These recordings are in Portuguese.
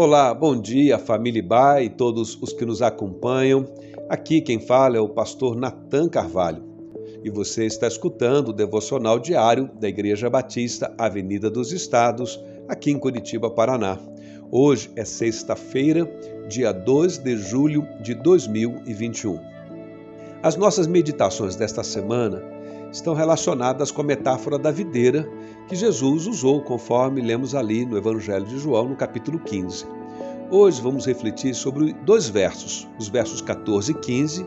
Olá, bom dia, família Bai e todos os que nos acompanham. Aqui quem fala é o pastor Natan Carvalho e você está escutando o devocional diário da Igreja Batista Avenida dos Estados, aqui em Curitiba, Paraná. Hoje é sexta-feira, dia 2 de julho de 2021. As nossas meditações desta semana estão relacionadas com a metáfora da videira que Jesus usou, conforme lemos ali no Evangelho de João, no capítulo 15. Hoje vamos refletir sobre dois versos, os versos 14 e 15,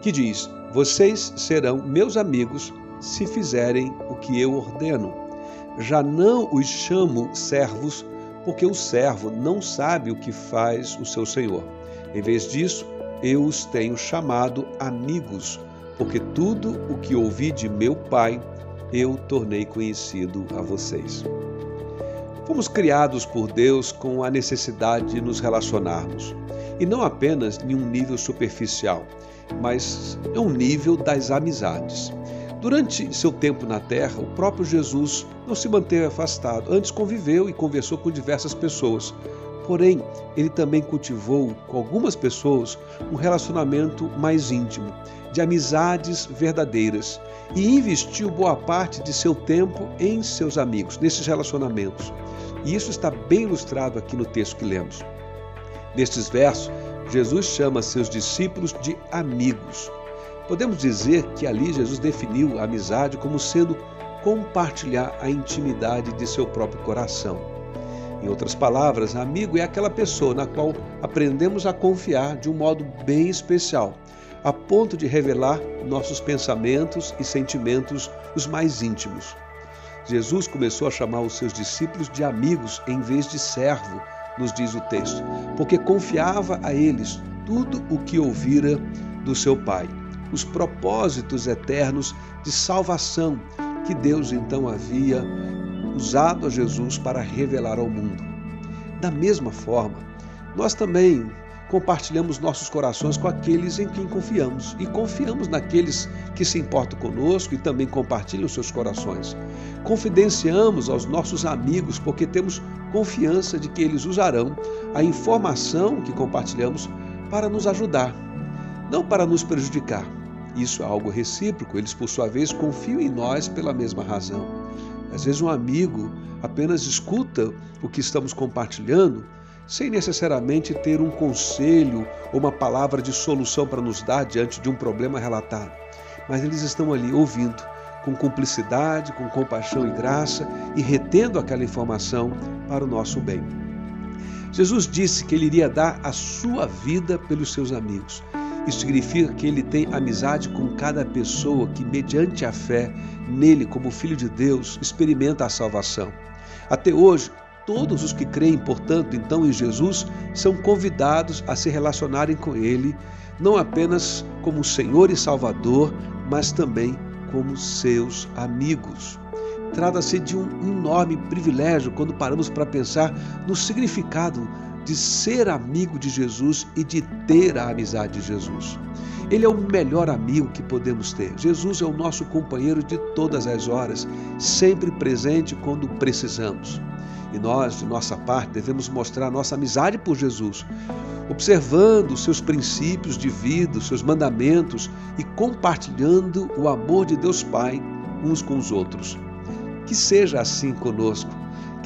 que diz: Vocês serão meus amigos se fizerem o que eu ordeno. Já não os chamo servos, porque o servo não sabe o que faz o seu senhor. Em vez disso, eu os tenho chamado amigos, porque tudo o que ouvi de meu Pai eu tornei conhecido a vocês. Fomos criados por Deus com a necessidade de nos relacionarmos, e não apenas em um nível superficial, mas em um nível das amizades. Durante seu tempo na terra, o próprio Jesus não se manteve afastado, antes conviveu e conversou com diversas pessoas, Porém, ele também cultivou com algumas pessoas um relacionamento mais íntimo, de amizades verdadeiras, e investiu boa parte de seu tempo em seus amigos, nesses relacionamentos. E isso está bem ilustrado aqui no texto que lemos. Nestes versos, Jesus chama seus discípulos de amigos. Podemos dizer que ali Jesus definiu a amizade como sendo compartilhar a intimidade de seu próprio coração. Em outras palavras, amigo é aquela pessoa na qual aprendemos a confiar de um modo bem especial, a ponto de revelar nossos pensamentos e sentimentos os mais íntimos. Jesus começou a chamar os seus discípulos de amigos em vez de servo, nos diz o texto, porque confiava a eles tudo o que ouvira do seu Pai, os propósitos eternos de salvação que Deus então havia usado a Jesus para revelar ao mundo. Da mesma forma, nós também compartilhamos nossos corações com aqueles em quem confiamos e confiamos naqueles que se importam conosco e também compartilham seus corações. Confidenciamos aos nossos amigos porque temos confiança de que eles usarão a informação que compartilhamos para nos ajudar, não para nos prejudicar. Isso é algo recíproco, eles por sua vez confiam em nós pela mesma razão. Às vezes, um amigo apenas escuta o que estamos compartilhando sem necessariamente ter um conselho ou uma palavra de solução para nos dar diante de um problema relatado. Mas eles estão ali ouvindo, com cumplicidade, com compaixão e graça e retendo aquela informação para o nosso bem. Jesus disse que ele iria dar a sua vida pelos seus amigos. Isso significa que ele tem amizade com cada pessoa que, mediante a fé nele como Filho de Deus, experimenta a salvação. Até hoje, todos os que creem, portanto, então em Jesus, são convidados a se relacionarem com Ele, não apenas como Senhor e Salvador, mas também como seus amigos. Trata-se de um enorme privilégio quando paramos para pensar no significado de ser amigo de Jesus e de ter a amizade de Jesus. Ele é o melhor amigo que podemos ter. Jesus é o nosso companheiro de todas as horas, sempre presente quando precisamos. E nós, de nossa parte, devemos mostrar nossa amizade por Jesus, observando seus princípios de vida, seus mandamentos e compartilhando o amor de Deus Pai uns com os outros. Que seja assim conosco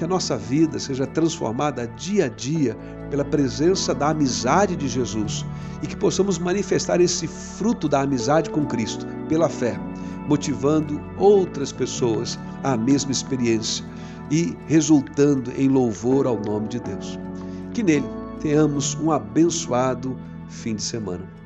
que a nossa vida seja transformada dia a dia pela presença da amizade de Jesus e que possamos manifestar esse fruto da amizade com Cristo pela fé, motivando outras pessoas à mesma experiência e resultando em louvor ao nome de Deus. Que nele tenhamos um abençoado fim de semana.